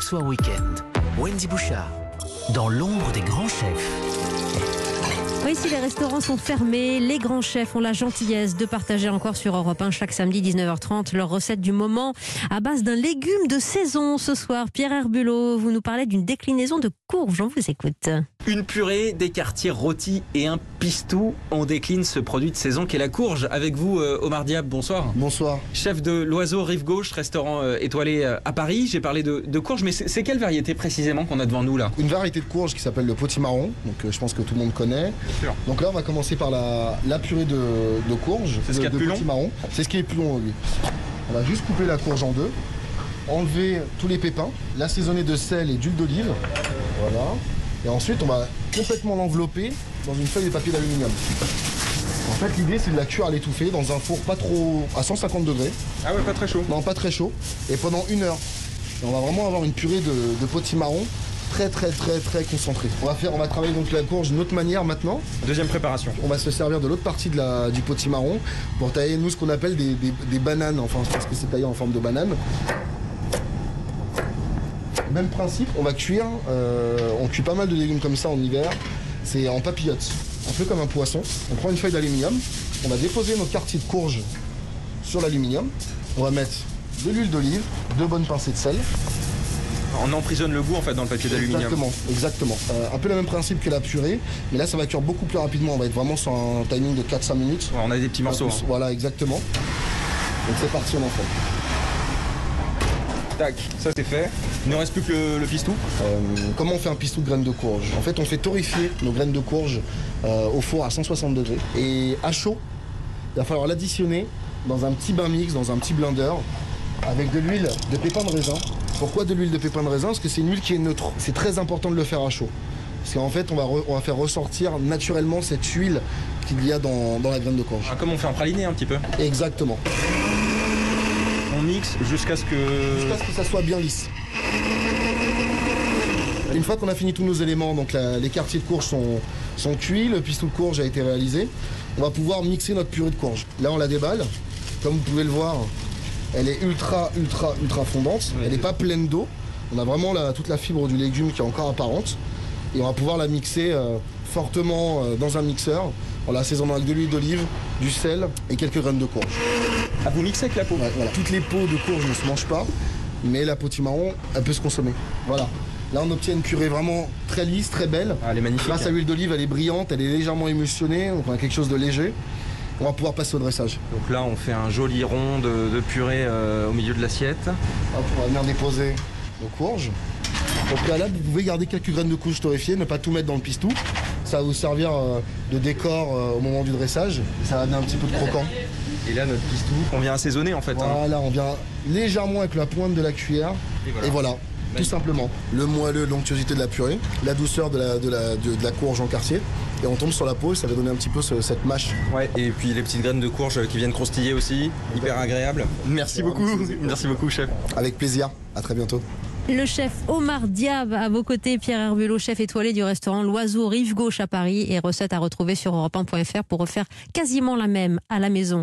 Auxois Weekend. Wendy Bouchard, dans l'ombre des grands chefs. Oui, si les restaurants sont fermés, les grands chefs ont la gentillesse de partager encore sur Europe 1 chaque samedi 19h30 leur recette du moment à base d'un légume de saison. Ce soir, Pierre Herbulot, vous nous parlez d'une déclinaison de courge. On vous écoute. Une purée, des quartiers rôtis et un pistou. On décline ce produit de saison qu'est la courge. Avec vous, euh, Omar Diab, bonsoir. Bonsoir. Chef de l'Oiseau Rive Gauche, restaurant euh, étoilé euh, à Paris. J'ai parlé de, de courge, mais c'est quelle variété précisément qu'on a devant nous là? Une variété de courge qui s'appelle le potimarron, donc je pense que tout le monde connaît. sûr. Donc là, on va commencer par la, la purée de, de courge. C'est ce de- qu'il y a de de plus long? C'est ce qui est plus long, oui. On va juste couper la courge en deux, enlever tous les pépins, l'assaisonner de sel et d'huile d'olive. Voilà. Et ensuite, on va complètement l'envelopper dans une feuille de papier d'aluminium. En fait, l'idée, c'est de la cuire à l'étouffer dans un four pas trop à 150 degrés. Ah ouais, pas très chaud. Non, pas très chaud. Et pendant une heure. Et on va vraiment avoir une purée de, de potimarron très très très très concentrée. On va faire, on va travailler donc la courge d'une autre manière maintenant. Deuxième préparation. On va se servir de l'autre partie de la, du potimarron pour tailler nous ce qu'on appelle des, des- des bananes. Enfin, je pense que c'est taillé en forme de banane. Même principe, on va cuire. euh, on cuit pas mal de légumes comme ça en hiver. C'est en papillote, un peu comme un poisson. On prend une feuille d'aluminium. On va déposer notre quartier de courge sur l'aluminium. On va mettre de l'huile d'olive, deux bonnes pincées de sel. On emprisonne le goût en fait dans le papier d'aluminium. Exactement, exactement. Euh, un peu le même principe que la purée, mais là ça va cuire beaucoup plus rapidement. On va être vraiment sur un timing de 4-5 minutes. Ouais, on a des petits morceaux. Hein. Voilà, exactement. Donc c'est parti, on en fait. Tac, ça c'est fait. Il ne reste plus que le, le pistou. Euh, comment on fait un pistou de graines de courge En fait, on fait torréfier nos graines de courge euh, au four à 160 degrés. Et à chaud, il va falloir l'additionner dans un petit bain mix, dans un petit blender, avec de l'huile de pépins de raisin. Pourquoi de l'huile de pépins de raisin? Parce que c'est une huile qui est neutre. C'est très important de le faire à chaud. Parce qu'en fait, on va, re- on va faire ressortir naturellement cette huile qu'il y a dans, dans la graine de courge. Ah, comme on fait un praliné un petit peu. Exactement. On mixe jusqu'à ce que. Jusqu'à ce que ça soit bien lisse. Une fois qu'on a fini tous nos éléments, donc la- les quartiers de courge sont, sont cuits, le pistou de courge a été réalisé, on va pouvoir mixer notre purée de courge. Là, on la déballe. Comme vous pouvez le voir, elle est ultra, ultra, ultra fondante. Elle n'est pas pleine d'eau. On a vraiment la- toute la fibre du légume qui est encore apparente. Et on va pouvoir la mixer euh, fortement euh, dans un mixeur en l'assaisonnant avec de l'huile d'olive, du sel et quelques graines de courge. Ah, vous mixez avec la peau. Ouais, voilà. Toutes les peaux de courge ne se mangent pas, mais la potimarron, elle peut se consommer. Voilà. Là, on obtient une purée vraiment très lisse, très belle. Ah, elle est magnifique. Grâce à l'huile d'olive, elle est brillante, elle est légèrement émulsionnée, donc on a quelque chose de léger. On va pouvoir passer au dressage. Donc là, on fait un joli rond de, de purée euh, au milieu de l'assiette. Hop, on va venir déposer nos courges. Au préalable, vous pouvez garder quelques graines de courge torréfiées, ne pas tout mettre dans le pistou. Ça va vous servir euh, de décor euh, au moment du dressage. Ça va donner un petit peu de croquant. Et là, notre pistou, on vient assaisonner en fait. hein. Voilà, on vient légèrement avec la pointe de la cuillère. Et voilà. Et voilà, tout simplement. Le moelleux, l'onctuosité de la purée, la douceur de la, de la, de, de la courge en quartier. Et on tombe sur la peau et ça va donner un petit peu ce- cette mâche. Ouais, et puis les petites graines de courge qui viennent croustiller aussi, hyper agréable. Merci beaucoup, merci beaucoup chef. Avec plaisir. À très bientôt. Le chef Omar Diab à vos côtés, Pierre Herbulot, chef étoilé du restaurant L'Oiseau Rive Gauche à Paris et recette à retrouver sur europe1.fr pour refaire quasiment la même à la maison.